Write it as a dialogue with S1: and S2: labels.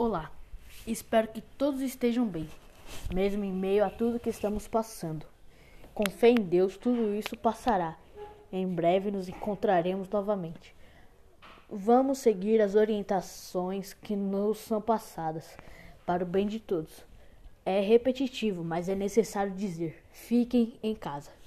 S1: Olá, espero que todos estejam bem, mesmo em meio a tudo que estamos passando. Com fé em Deus, tudo isso passará. Em breve nos encontraremos novamente. Vamos seguir as orientações que nos são passadas para o bem de todos. É repetitivo, mas é necessário dizer: fiquem em casa.